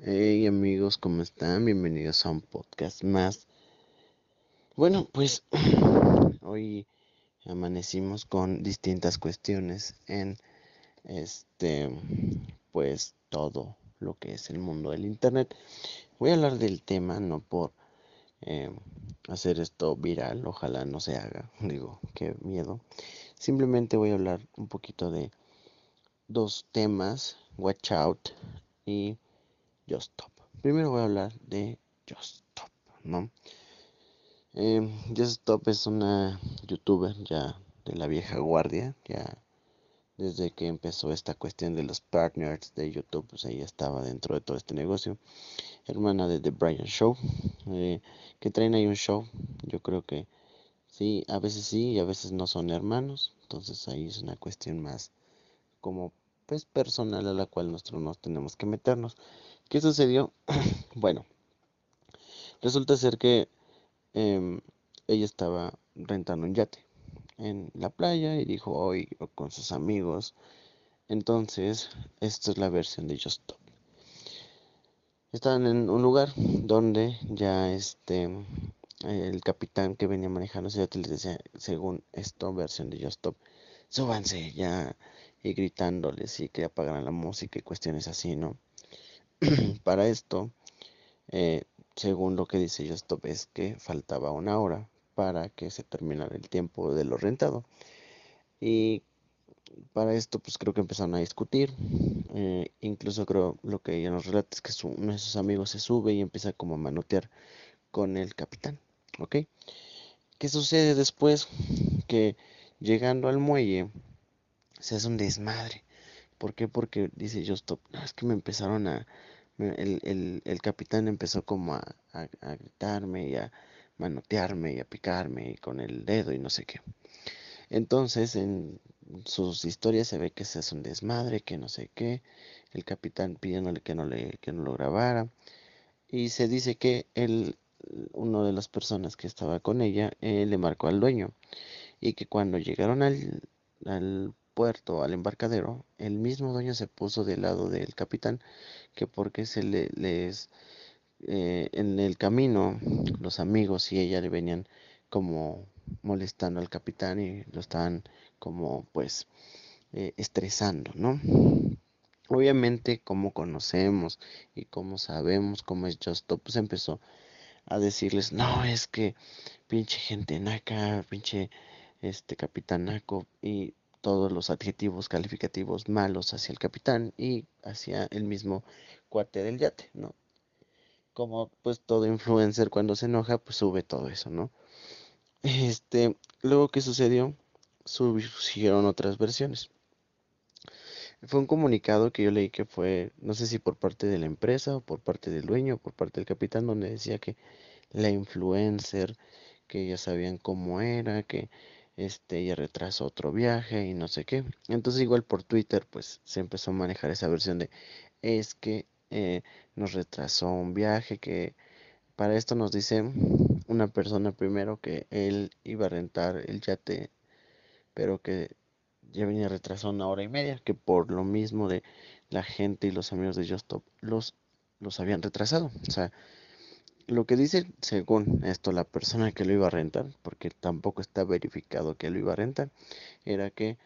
Hey amigos, ¿cómo están? Bienvenidos a un podcast más. Bueno, pues hoy amanecimos con distintas cuestiones en este, pues todo lo que es el mundo del internet. Voy a hablar del tema, no por eh, hacer esto viral, ojalá no se haga, digo, qué miedo. Simplemente voy a hablar un poquito de dos temas, Watch Out y Just Stop. Primero voy a hablar de Just Stop, ¿no? Eh, Just Stop es una youtuber ya de la vieja guardia, ya desde que empezó esta cuestión de los partners de YouTube, pues ella estaba dentro de todo este negocio. Hermana de The Brian Show, eh, que traen ahí un show. Yo creo que sí, a veces sí y a veces no son hermanos. Entonces ahí es una cuestión más como pues personal a la cual nosotros nos tenemos que meternos. ¿Qué sucedió? bueno, resulta ser que em, ella estaba rentando un yate en la playa y dijo hoy con sus amigos. Entonces, esta es la versión de Just Stop. Estaban en un lugar donde ya este el capitán que venía manejando ese yate les decía, según esto, versión de Just Stop, súbanse ya y gritándoles y que apagaran la música y cuestiones así, ¿no? Para esto, eh, según lo que dice Justop, es que faltaba una hora para que se terminara el tiempo de lo rentado. Y para esto, pues creo que empezaron a discutir. Eh, incluso creo lo que ella nos relata es que uno de sus amigos se sube y empieza como a manotear con el capitán. ¿Ok? ¿Qué sucede después? Que llegando al muelle se hace un desmadre. ¿Por qué? Porque dice Justop, no, es que me empezaron a, el, el, capitán empezó como a, a, gritarme y a manotearme y a picarme y con el dedo y no sé qué. Entonces en sus historias se ve que se hace un desmadre, que no sé qué, el capitán pidiéndole que no, le, que no lo grabara y se dice que él, uno de las personas que estaba con ella, eh, le marcó al dueño y que cuando llegaron al, al puerto, al embarcadero, el mismo dueño se puso del lado del capitán, que porque se le, les eh, en el camino los amigos y ella le venían como molestando al capitán y lo estaban como pues eh, estresando, ¿no? Obviamente como conocemos y como sabemos cómo es Justo, pues empezó a decirles, no, es que pinche gente naca, pinche este capitán naco y todos los adjetivos calificativos malos hacia el capitán y hacia el mismo cuate del yate, ¿no? Como pues todo influencer cuando se enoja, pues sube todo eso, ¿no? Este, luego que sucedió, surgieron otras versiones. Fue un comunicado que yo leí que fue, no sé si por parte de la empresa o por parte del dueño o por parte del capitán, donde decía que la influencer, que ya sabían cómo era, que este, ella retrasó otro viaje y no sé qué. Entonces igual por Twitter pues se empezó a manejar esa versión de es que eh, nos retrasó un viaje que para esto nos dice una persona primero que él iba a rentar el yate pero que ya venía retrasado una hora y media que por lo mismo de la gente y los amigos de Just los los habían retrasado o sea lo que dice, según esto, la persona que lo iba a rentar, porque tampoco está verificado que lo iba a rentar, era que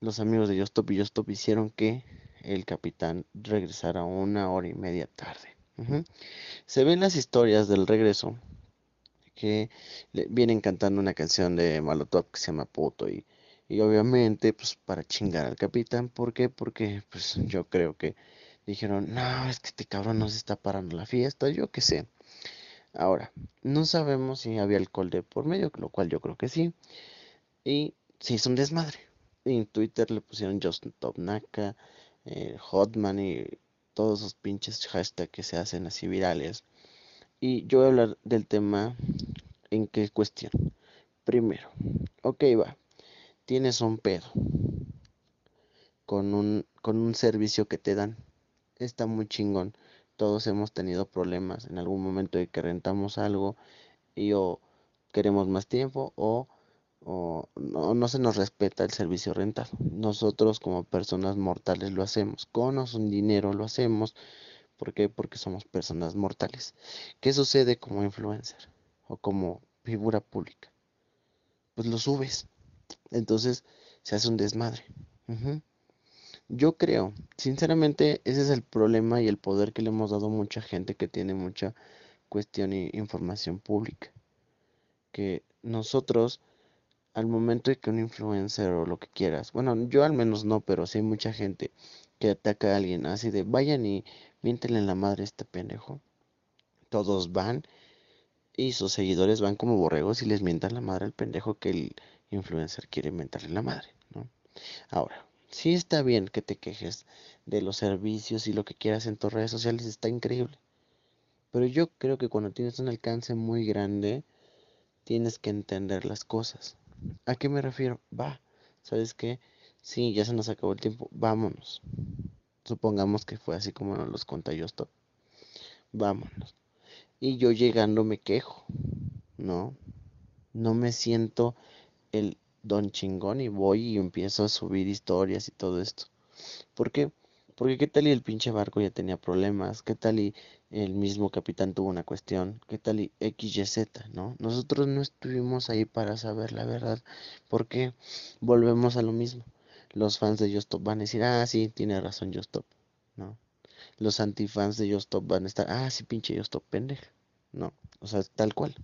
los amigos de Yostop y Yostop hicieron que el capitán regresara una hora y media tarde. Se ven las historias del regreso que vienen cantando una canción de Malotop que se llama Puto y, y obviamente pues para chingar al capitán, ¿por qué? Porque pues yo creo que dijeron, no, es que este cabrón nos está parando la fiesta, yo qué sé. Ahora, no sabemos si había alcohol de por medio, lo cual yo creo que sí. Y se hizo un desmadre. En Twitter le pusieron Justin Top Naka, eh, Hotman y todos esos pinches hashtags que se hacen así virales. Y yo voy a hablar del tema en qué cuestión. Primero, ok, va. Tienes un pedo con un, con un servicio que te dan. Está muy chingón todos hemos tenido problemas en algún momento de que rentamos algo y o queremos más tiempo o, no, se nos respeta el servicio rentado. Nosotros como personas mortales lo hacemos, con o sin dinero lo hacemos ¿Por qué? Porque somos personas mortales. ¿Qué sucede como influencer o como figura pública? Pues lo subes. Entonces se hace un desmadre. Yo creo, sinceramente, ese es el problema y el poder que le hemos dado a mucha gente que tiene mucha cuestión e información pública. Que nosotros, al momento de que un influencer o lo que quieras, bueno, yo al menos no, pero sí hay mucha gente que ataca a alguien así de vayan y miéntenle en la madre a este pendejo. Todos van y sus seguidores van como borregos y les mientan la madre al pendejo que el influencer quiere mentarle la madre, ¿no? Ahora, sí está bien que te quejes de los servicios y lo que quieras en tus redes sociales, está increíble. Pero yo creo que cuando tienes un alcance muy grande, tienes que entender las cosas. ¿A qué me refiero? Va, ¿sabes qué? Sí, ya se nos acabó el tiempo, vámonos. Supongamos que fue así como nos los conté yo esto. Vámonos. Y yo llegando me quejo, ¿no? No me siento el don chingón y voy y empiezo a subir historias y todo esto. ¿Por qué? Porque qué tal y el pinche barco ya tenía problemas, qué tal y el mismo capitán tuvo una cuestión, qué tal y XYZ, ¿no? Nosotros no estuvimos ahí para saber la verdad, porque volvemos a lo mismo. Los fans de Justop van a decir, ah, sí, tiene razón Justop, ¿no? Los antifans de Justop van a estar, ah, sí, pinche Justop, pendeja, ¿no? O sea, tal cual.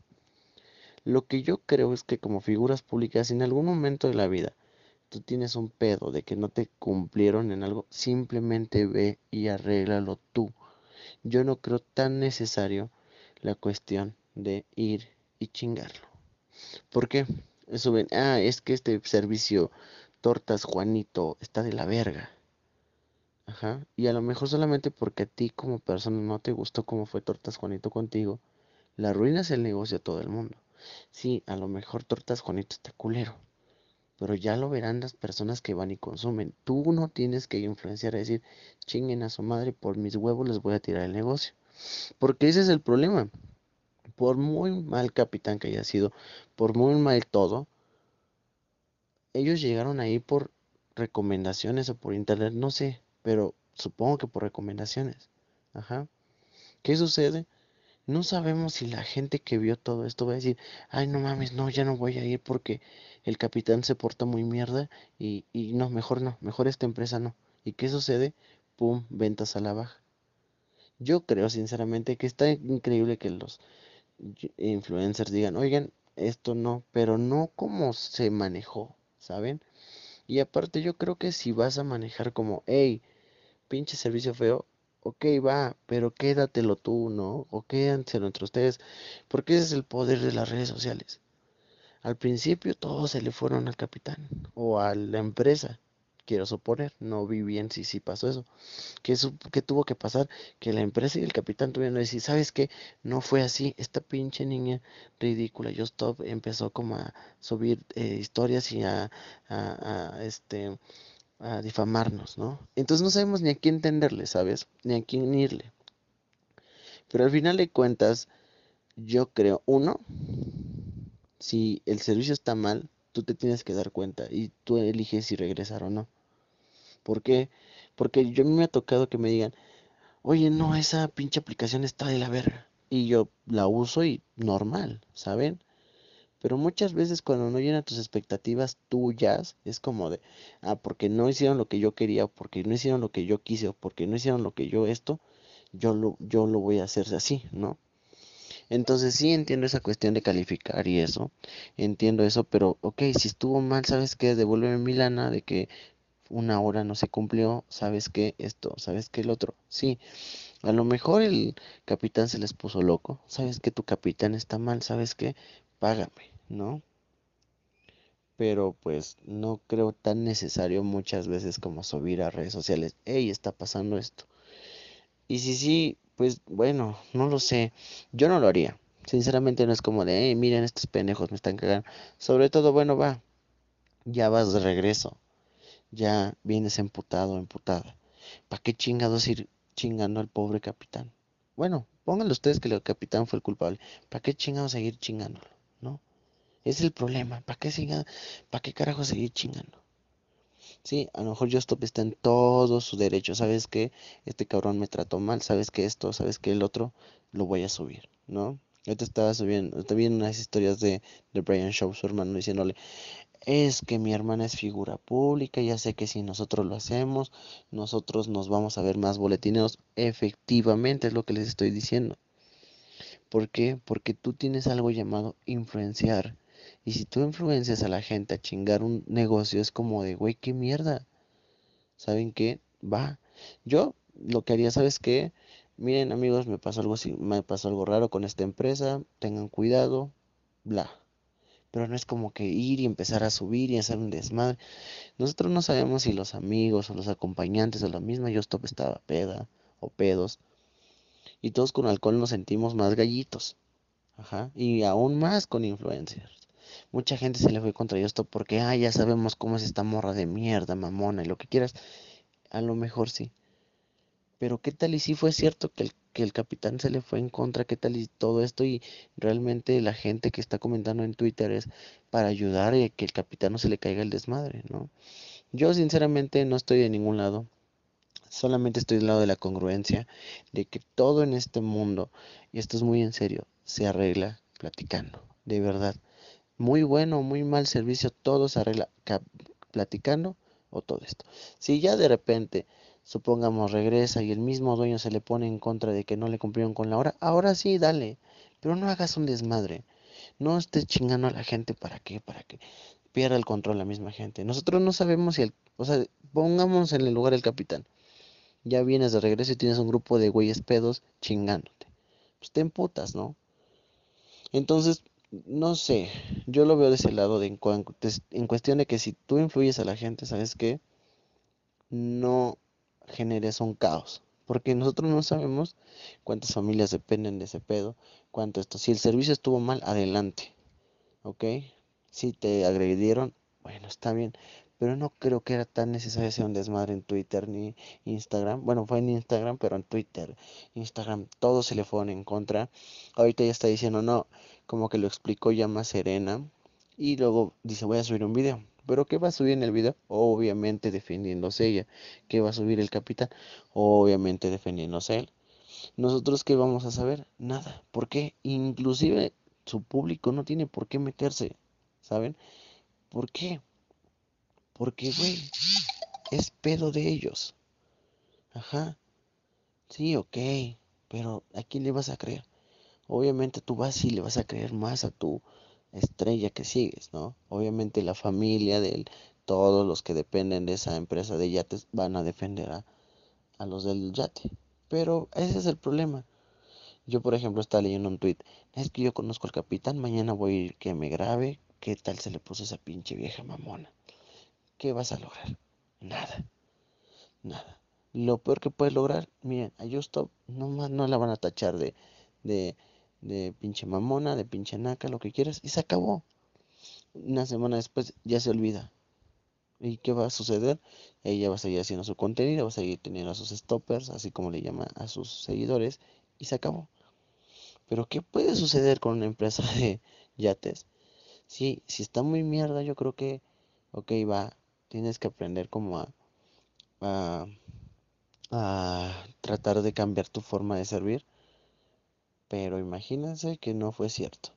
Lo que yo creo es que como figuras públicas, en algún momento de la vida, tú tienes un pedo de que no te cumplieron en algo, simplemente ve y arréglalo tú. Yo no creo tan necesario la cuestión de ir y chingarlo. ¿Por qué? Eso ven, ah, es que este servicio Tortas Juanito está de la verga. Ajá. Y a lo mejor solamente porque a ti como persona no te gustó cómo fue Tortas Juanito contigo, la arruinas el negocio a todo el mundo. Sí, a lo mejor tortas Juanito está culero. Pero ya lo verán las personas que van y consumen. Tú no tienes que influenciar a decir, chinguen a su madre, por mis huevos les voy a tirar el negocio. Porque ese es el problema. Por muy mal capitán que haya sido, por muy mal todo, ellos llegaron ahí por recomendaciones o por internet, no sé, pero supongo que por recomendaciones. Ajá. ¿Qué sucede? No sabemos si la gente que vio todo esto va a decir, ay, no mames, no, ya no voy a ir porque el capitán se porta muy mierda y, y no, mejor no, mejor esta empresa no. ¿Y qué sucede? Pum, ventas a la baja. Yo creo sinceramente que está increíble que los influencers digan, oigan, esto no, pero no como se manejó, ¿saben? Y aparte yo creo que si vas a manejar como, hey, pinche servicio feo, ok, va, pero quédatelo tú, ¿no? O quédanselo entre ustedes, porque ese es el poder de las redes sociales. Al principio todos se le fueron al capitán o a la empresa, quiero suponer, no vi bien si sí pasó eso. ¿Qué, ¿Qué, tuvo que pasar? Que la empresa y el capitán tuvieron que decir, ¿sabes qué? No fue así, esta pinche niña ridícula, yo stop, empezó como a subir eh, historias y a, a, a este a difamarnos, ¿no? Entonces no sabemos ni a quién tenderle, ¿sabes? Ni a quién irle. Pero al final de cuentas, yo creo, uno, si el servicio está mal, tú te tienes que dar cuenta y tú eliges si regresar o no. ¿Por qué? Porque yo me ha tocado que me digan, oye, no, esa pinche aplicación está de la verga. Y yo la uso y normal, ¿saben? Pero muchas veces cuando no llenan tus expectativas tuyas, es como de, ah, porque no hicieron lo que yo quería, porque no hicieron lo que yo quise, o porque no hicieron lo que yo esto, yo lo, yo lo voy a hacer así, ¿no? Entonces sí entiendo esa cuestión de calificar y eso, entiendo eso, pero ok, si estuvo mal, ¿sabes qué? Devuélveme mi lana de que una hora no se cumplió, ¿sabes qué? Esto, ¿sabes qué? El otro, sí. A lo mejor el capitán se les puso loco, ¿sabes que tu capitán está mal? ¿Sabes qué? Págame. ¿No? Pero pues no creo tan necesario muchas veces como subir a redes sociales, hey, está pasando esto. Y si sí, pues bueno, no lo sé, yo no lo haría. Sinceramente no es como de, hey, miren, estos pendejos me están cagando. Sobre todo, bueno, va, ya vas de regreso. Ya vienes emputado, emputada. ¿Para qué chingados ir chingando al pobre capitán? Bueno, pónganle ustedes que el capitán fue el culpable. ¿Para qué chingados seguir chingándolo? ¿No? Es el problema. ¿Para qué siga, para qué carajo seguir chingando? Sí, a lo mejor Justop está en todo su derecho. ¿Sabes que Este cabrón me trató mal. ¿Sabes que esto? ¿Sabes que el otro? Lo voy a subir, ¿no? Yo te estaba subiendo, te unas historias de, de Brian Shaw, su hermano, diciéndole, es que mi hermana es figura pública, ya sé que si nosotros lo hacemos, nosotros nos vamos a ver más boletineros. Efectivamente es lo que les estoy diciendo. ¿Por qué? Porque tú tienes algo llamado influenciar. Y si tú influencias a la gente a chingar un negocio, es como de, güey, qué mierda. ¿Saben qué? Va. Yo lo que haría, ¿sabes qué? Miren, amigos, me pasó algo me pasó algo raro con esta empresa, tengan cuidado, bla. Pero no es como que ir y empezar a subir y hacer un desmadre. Nosotros no sabemos si los amigos o los acompañantes o la misma yo stop estaba peda o pedos. Y todos con alcohol nos sentimos más gallitos. Ajá. Y aún más con influencers. Mucha gente se le fue contra esto porque, ah, ya sabemos cómo es esta morra de mierda, mamona y lo que quieras. A lo mejor sí. Pero qué tal y si fue cierto que el, que el capitán se le fue en contra, qué tal y todo esto y realmente la gente que está comentando en Twitter es para ayudar y que el capitán no se le caiga el desmadre, ¿no? Yo sinceramente no estoy de ningún lado. Solamente estoy del lado de la congruencia, de que todo en este mundo, y esto es muy en serio, se arregla platicando, de verdad muy bueno muy mal servicio, todo se arregla platicando o todo esto. Si ya de repente, supongamos, regresa y el mismo dueño se le pone en contra de que no le cumplieron con la hora, ahora sí, dale, pero no hagas un desmadre. No estés chingando a la gente para qué, para que pierda el control la misma gente. Nosotros no sabemos si el, o sea, pongamos en el lugar el capitán. Ya vienes de regreso y tienes un grupo de güeyes pedos chingándote. Pues te emputas, ¿no? Entonces, no sé, yo lo veo de ese lado de en, en, cuestión de que si tú influyes a la gente, ¿sabes qué? No generes un caos, porque nosotros no sabemos cuántas familias dependen de ese pedo, cuánto esto. Si el servicio estuvo mal, adelante, ¿ok? Si te agredieron, bueno, está bien, pero no creo que era tan necesario hacer un desmadre en Twitter ni Instagram. Bueno, fue en Instagram, pero en Twitter, Instagram, todo se le fueron en contra. Ahorita ya está diciendo, no, como que lo explicó ya más serena. Y luego dice, voy a subir un video. ¿Pero qué va a subir en el video? Obviamente defendiéndose ella. ¿Qué va a subir el capitán? Obviamente defendiéndose él. ¿Nosotros qué vamos a saber? Nada. ¿Por qué? Inclusive su público no tiene por qué meterse. ¿Saben? ¿Por qué? Porque, güey, es pedo de ellos. Ajá. Sí, ok. Pero ¿a quién le vas a creer? Obviamente tú vas y le vas a creer más a tu estrella que sigues, ¿no? Obviamente la familia de todos los que dependen de esa empresa de yates van a defender a, a los del yate. Pero ese es el problema. Yo, por ejemplo, estaba leyendo un tweet. Es que yo conozco al capitán, mañana voy a ir que me grabe. ¿Qué tal se le puso esa pinche vieja mamona? ¿Qué vas a lograr? Nada. Nada. Lo peor que puedes lograr, miren, a Justop no, no la van a tachar de, de, de pinche mamona, de pinche naca, lo que quieras, y se acabó. Una semana después ya se olvida. ¿Y qué va a suceder? Ella va a seguir haciendo su contenido, va a seguir teniendo a sus stoppers, así como le llama a sus seguidores, y se acabó. Pero ¿qué puede suceder con una empresa de yates? Sí, si está muy mierda, yo creo que, ok, va, tienes que aprender como a, a, tratar de cambiar tu forma de servir. Pero imagínense que no fue cierto.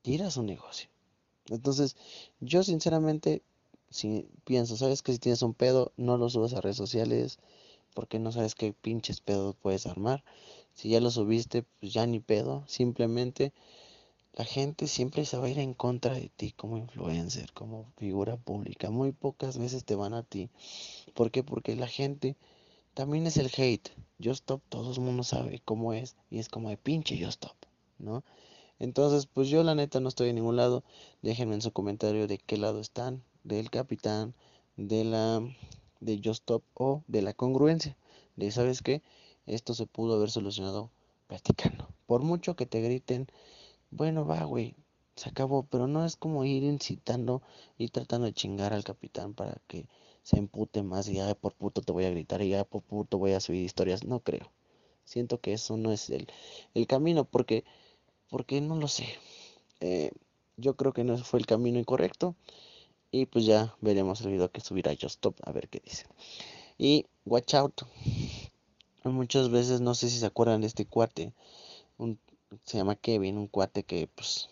Tiras un negocio. Entonces, yo sinceramente, si pienso, sabes que si tienes un pedo, no lo subas a redes sociales, porque no sabes qué pinches pedos puedes armar. Si ya lo subiste, pues ya ni pedo, simplemente la gente siempre se va a ir en contra de ti como influencer, como figura pública. Muy pocas veces te van a ti. ¿Por qué? Porque la gente también es el hate. Yo stop, todo el mundo sabe cómo es. Y es como de pinche yo stop, ¿no? Entonces, pues yo la neta no estoy en ningún lado. Déjenme en su comentario de qué lado están. Del capitán, de la de Just Stop o de la congruencia. De, ¿sabes qué? Esto se pudo haber solucionado platicando. Por mucho que te griten, bueno, va, güey, se acabó, pero no es como ir incitando, y tratando de chingar al capitán para que se empute más y ya por puto te voy a gritar y ya por puto voy a subir historias, no creo. Siento que eso no es el, el camino porque, porque no lo sé. Eh, yo creo que no fue el camino incorrecto Y pues ya veremos el video que subirá Stop a ver qué dice. Y Watch Out. Muchas veces no sé si se acuerdan de este cuate. Se llama Kevin, un cuate que pues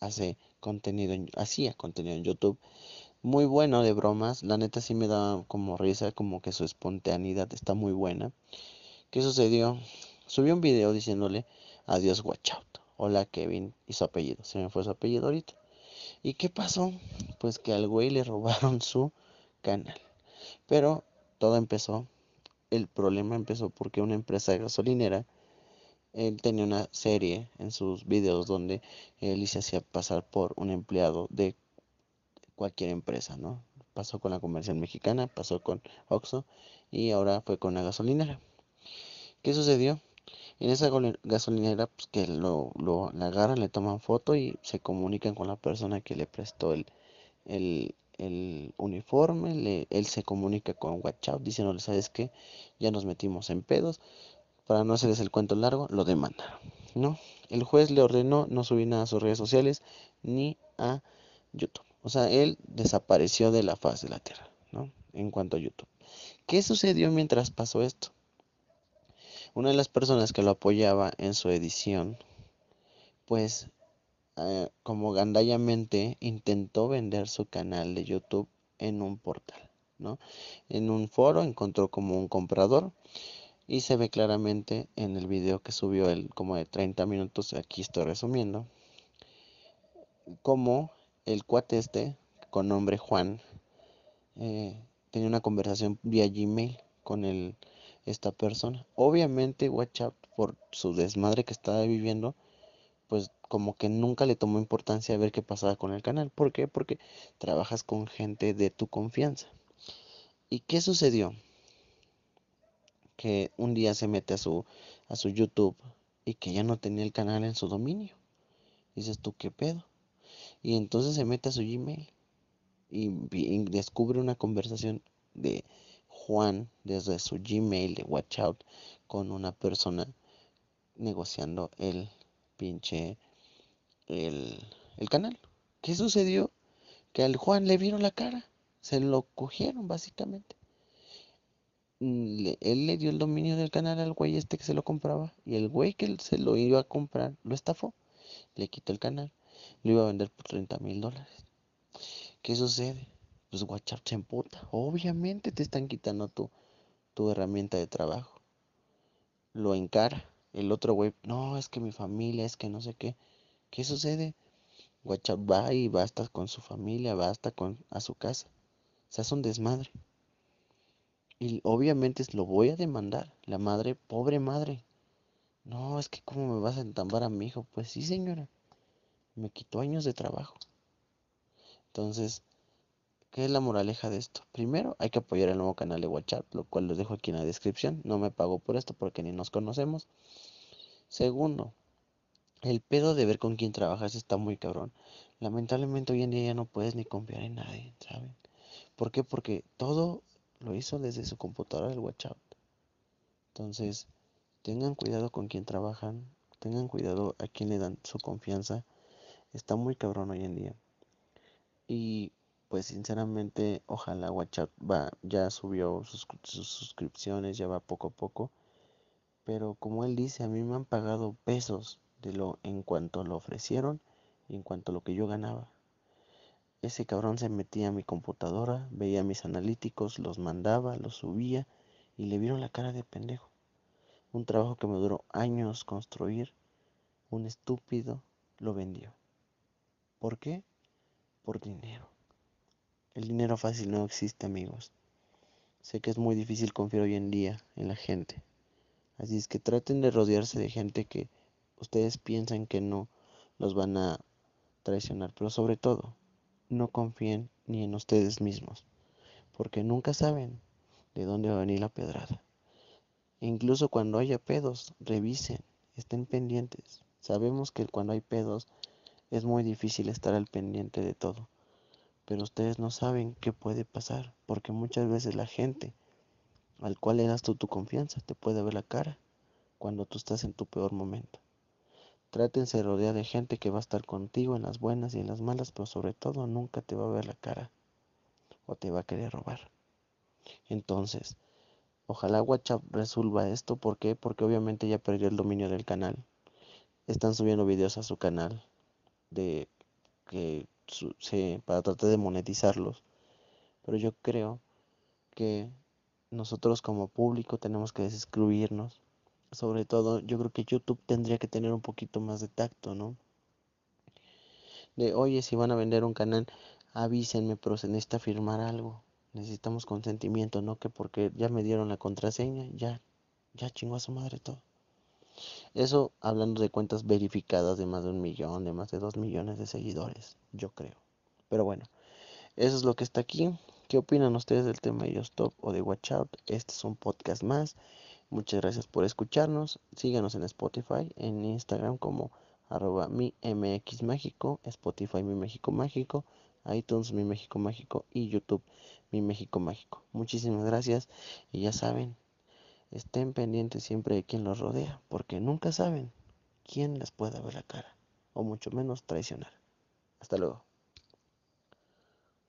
hace contenido, hacía contenido en YouTube. Muy bueno de bromas. La neta sí me da como risa, como que su espontaneidad está muy buena. ¿Qué sucedió? Subió un video diciéndole adiós watch out. Hola Kevin y su apellido. Se me fue su apellido ahorita. ¿Y qué pasó? Pues que al güey le robaron su canal. Pero todo empezó. El problema empezó porque una empresa gasolinera él tenía una serie en sus videos donde él se hacía pasar por un empleado de cualquier empresa, ¿no? Pasó con la comercial mexicana, pasó con Oxxo y ahora fue con la gasolinera. ¿Qué sucedió? En esa gasolinera, pues que lo, lo la agarran, le toman foto y se comunican con la persona que le prestó el, el, el uniforme. Le, él se comunica con WhatsApp diciéndole, ¿sabes qué? Ya nos metimos en pedos. Para no hacerles el cuento largo, lo demandaron, ¿no? El juez le ordenó no subir nada a sus redes sociales ni a YouTube. O sea, él desapareció de la faz de la tierra, ¿no? En cuanto a YouTube. ¿Qué sucedió mientras pasó esto? Una de las personas que lo apoyaba en su edición, pues eh, como gandallamente intentó vender su canal de YouTube en un portal, ¿no? En un foro encontró como un comprador y se ve claramente en el video que subió él como de 30 minutos, aquí estoy resumiendo, como el cuate este, con nombre Juan, eh, tenía una conversación vía Gmail con el, esta persona. Obviamente WhatsApp, por su desmadre que estaba viviendo, pues como que nunca le tomó importancia ver qué pasaba con el canal. ¿Por qué? Porque trabajas con gente de tu confianza. ¿Y qué sucedió? Que un día se mete a su, a su YouTube y que ya no tenía el canal en su dominio. Dices tú, ¿qué pedo? Y entonces se mete a su Gmail y, descubre una conversación de Juan desde su Gmail de Watch Out con una persona negociando el pinche el, el canal. ¿Qué sucedió? Que al Juan le vieron la cara, se lo cogieron básicamente. Él le dio el dominio del canal al güey este que se lo compraba y el güey que se lo iba a comprar lo estafó, le quitó el canal, lo iba a vender por 30 mil dólares. ¿Qué sucede? Pues WhatsApp se emputa. Obviamente te están quitando tu, tu herramienta de trabajo. Lo encara. El otro güey, no, es que mi familia, es que no sé qué. ¿Qué sucede? WhatsApp va y basta con su familia, basta con a su casa. Se hace un desmadre. Y obviamente lo voy a demandar. La madre, pobre madre. No, es que cómo me vas a entambar a mi hijo. Pues sí, señora. Me quitó años de trabajo. Entonces, ¿qué es la moraleja de esto? Primero, hay que apoyar el nuevo canal de WhatsApp, lo cual lo dejo aquí en la descripción. No me pago por esto porque ni nos conocemos. Segundo, el pedo de ver con quién trabajas está muy cabrón. Lamentablemente hoy en día ya no puedes ni confiar en nadie, ¿saben? ¿Por qué? Porque todo lo hizo desde su computadora del WhatsApp. Entonces, tengan cuidado con quien trabajan, tengan cuidado a quien le dan su confianza. Está muy cabrón hoy en día. Y pues sinceramente, ojalá WhatsApp va, ya subió sus, suscripciones, ya va poco a poco. Pero como él dice, a mí me han pagado pesos de lo en cuanto lo ofrecieron y en cuanto a lo que yo ganaba. Ese cabrón se metía a mi computadora, veía mis analíticos, los mandaba, los subía y le vieron la cara de pendejo. Un trabajo que me duró años construir, un estúpido lo vendió. ¿Por qué? Por dinero. El dinero fácil no existe, amigos. Sé que es muy difícil confiar hoy en día en la gente. Así es que traten de rodearse de gente que ustedes piensan que no los van a traicionar, pero sobre todo, no confíen ni en ustedes mismos, porque nunca saben de dónde va a venir la pedrada. incluso cuando haya pedos, revisen, estén pendientes. Sabemos que cuando hay pedos es muy difícil estar al pendiente de todo, pero ustedes no saben qué puede pasar, porque muchas veces la gente al cual le das tú tu confianza te puede ver la cara cuando tú estás en tu peor momento. Trátense de rodear de gente que va a estar contigo en las buenas y en las malas, pero sobre todo nunca te va a ver la cara. o te va a querer robar. Entonces, ojalá WhatsApp resuelva esto. ¿Por qué? Porque obviamente ya perdió el dominio del canal. Están subiendo videos a su canal de que se, para tratar de monetizarlos. Pero yo creo que nosotros como público tenemos que excluirnos. Sobre todo, yo creo que YouTube tendría que tener un poquito más de tacto, ¿no? De, oye, si van a vender un canal, avísenme, pero se necesita firmar algo. Necesitamos consentimiento, no que porque ya me dieron la contraseña, ya, ya chingó a su madre todo. Eso hablando de cuentas verificadas de más de un millón, de más de dos millones de seguidores, yo creo. Pero bueno, eso es lo que está aquí. ¿Qué opinan ustedes del tema de Stop o de Watch Out? Este es un podcast más. Muchas gracias por escucharnos. Síganos en Spotify, en Instagram como arroba mi MX Spotify mi México Mágico, iTunes mi México Mágico y YouTube mi México Mágico. Muchísimas gracias y ya saben, estén pendientes siempre de quien los rodea, porque nunca saben quién les pueda ver la cara, o mucho menos traicionar. Hasta luego.